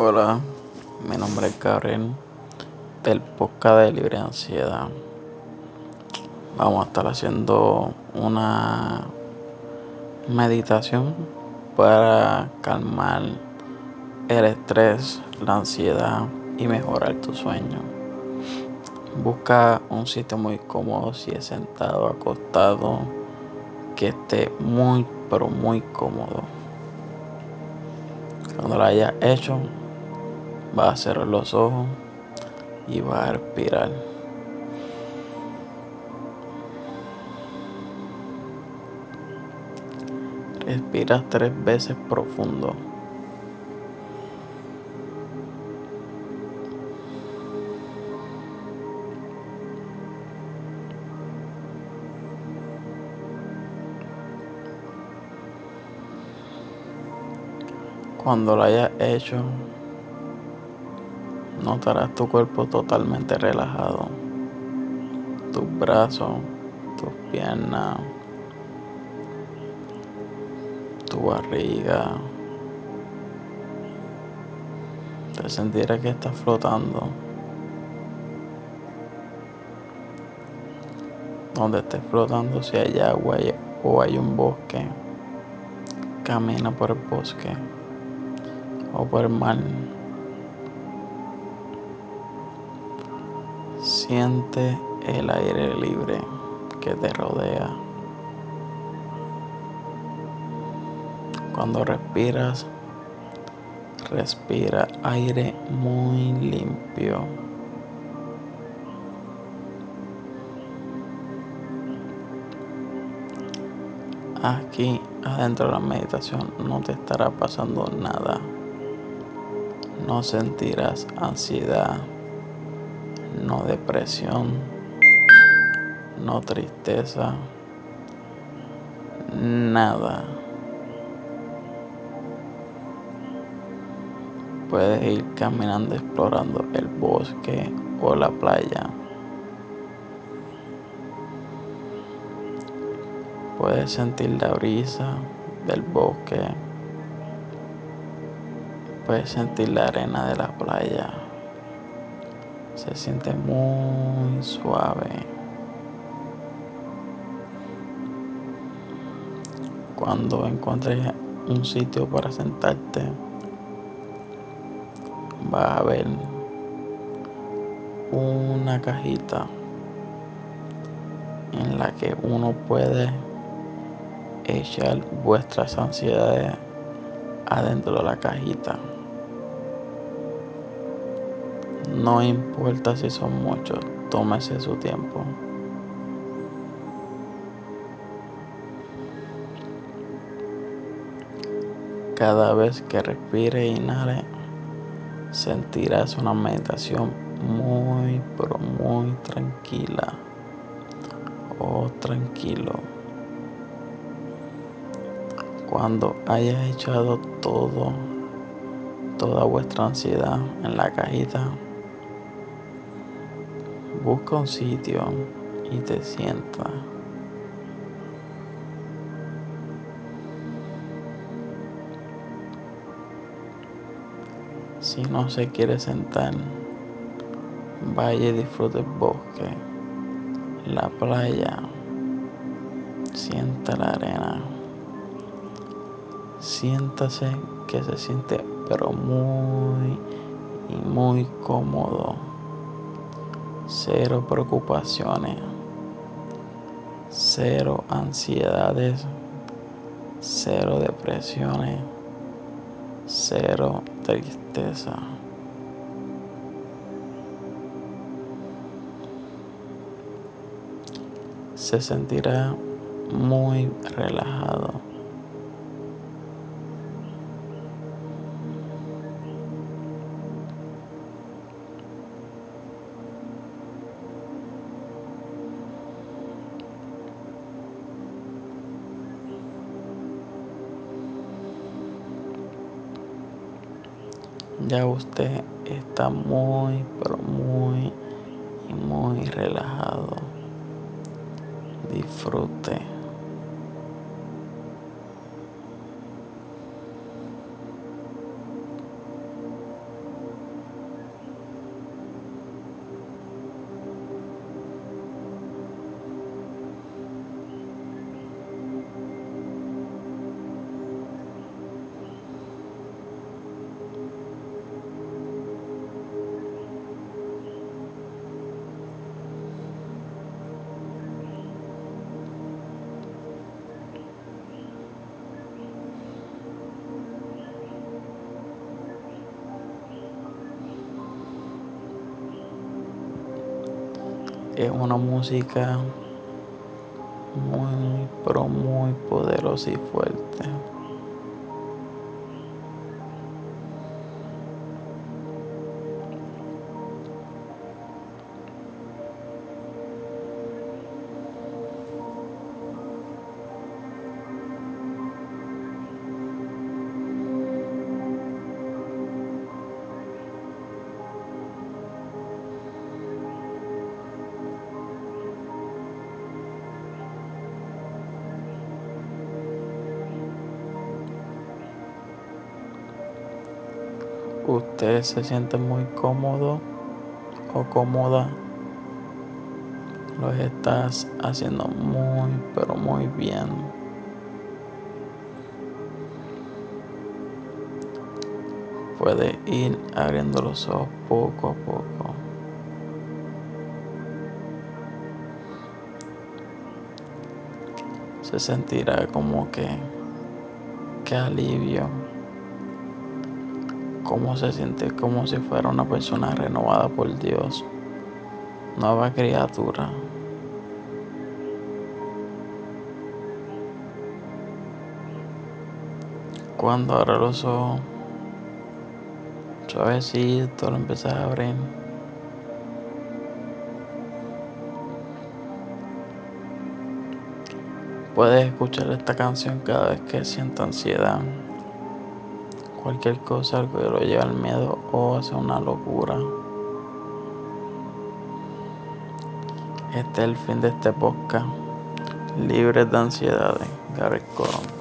Hola, mi nombre es Gabriel del podcast de Libre Ansiedad. Vamos a estar haciendo una meditación para calmar el estrés, la ansiedad y mejorar tu sueño. Busca un sitio muy cómodo si es sentado, acostado, que esté muy, pero muy cómodo. Cuando lo hayas hecho, Va a cerrar los ojos y va a respirar. Respira tres veces profundo. Cuando lo hayas hecho, Notarás tu cuerpo totalmente relajado. Tus brazos, tus piernas, tu barriga. Te sentirás que estás flotando. Donde estés flotando, si hay agua o hay un bosque, camina por el bosque o por el mar. Siente el aire libre que te rodea. Cuando respiras, respira aire muy limpio. Aquí adentro de la meditación no te estará pasando nada. No sentirás ansiedad no depresión, no tristeza, nada. Puedes ir caminando explorando el bosque o la playa. Puedes sentir la brisa del bosque. Puedes sentir la arena de la playa se siente muy suave. Cuando encuentres un sitio para sentarte, vas a ver una cajita en la que uno puede echar vuestras ansiedades adentro de la cajita. No importa si son muchos, tómese su tiempo. Cada vez que respire e inhale, sentirás una meditación muy, pero muy tranquila oh, tranquilo. Cuando hayas echado todo, toda vuestra ansiedad en la cajita, Busca un sitio y te sienta. Si no se quiere sentar, vaya y disfrute el bosque, la playa, sienta la arena. Siéntase que se siente pero muy y muy cómodo cero preocupaciones, cero ansiedades, cero depresiones, cero tristeza. Se sentirá muy relajado. Ya usted está muy, pero muy y muy relajado. Disfrute. Es una música muy, pero muy poderosa y fuerte. Usted se siente muy cómodo o cómoda, lo estás haciendo muy, pero muy bien. Puede ir abriendo los ojos poco a poco. Se sentirá como que, que alivio cómo se siente como si fuera una persona renovada por Dios, nueva criatura. Cuando abra los ojos, suavecito lo empiezas a abrir. Puedes escuchar esta canción cada vez que sienta ansiedad cualquier cosa que lo lleve al miedo o hacia una locura. Este es el fin de este podcast. Libre de ansiedades. Gary Coron.